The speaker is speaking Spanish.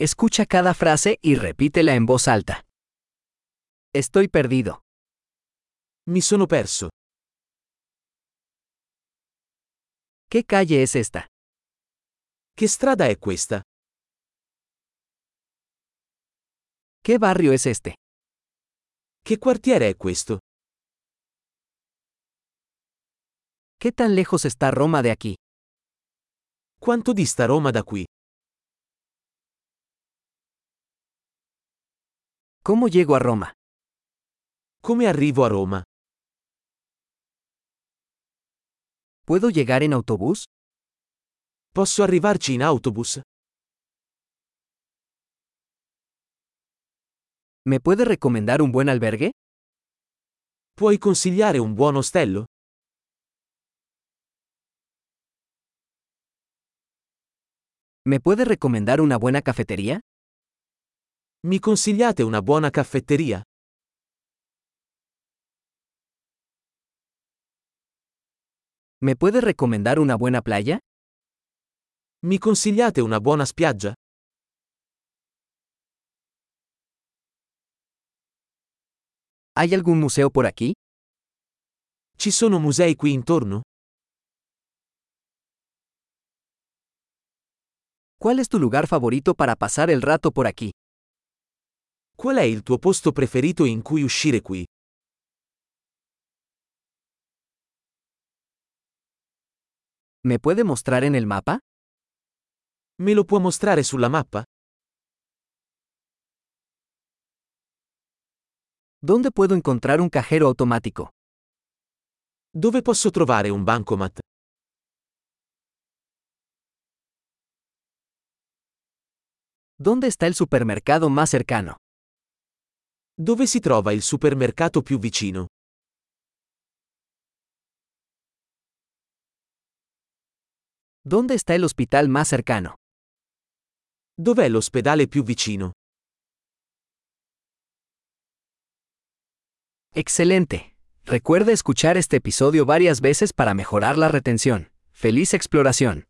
Escucha cada frase y repítela en voz alta. Estoy perdido. Mi sono perso. ¿Qué calle es esta? Che strada è questa? ¿Qué barrio es este? Che quartiere è questo? ¿Qué tan lejos está Roma de aquí? Quanto dista Roma da qui? ¿Cómo llego a Roma? Come arrivo a Roma? ¿Puedo llegar en autobús? Posso arrivarci in autobus? ¿Me puede recomendar un buen albergue? Puoi consigliare un buon ostello? ¿Me puede recomendar una buena cafetería? Mi consigliate una buona caffetteria? ¿Me puede recomendar una buena playa? Mi consigliate una buona spiaggia? ¿Hay algún museo por aquí? Ci sono musei qui intorno? ¿Cuál es tu lugar favorito para pasar el rato por aquí? Qual è il tuo posto preferito in cui uscire qui? ¿Me puede mostrar en el mapa? Me lo può mostrare sulla mappa? ¿Dónde puedo encontrar un cajero automático? Dove posso trovare un bancomat? ¿Dónde está el supermercado más cercano? Dove si trova il supermercato più vicino? ¿Dónde está el hospital más cercano? Dov'è l'ospedale più vicino? Excelente. Recuerda escuchar este episodio varias veces para mejorar la retención. ¡Feliz exploración!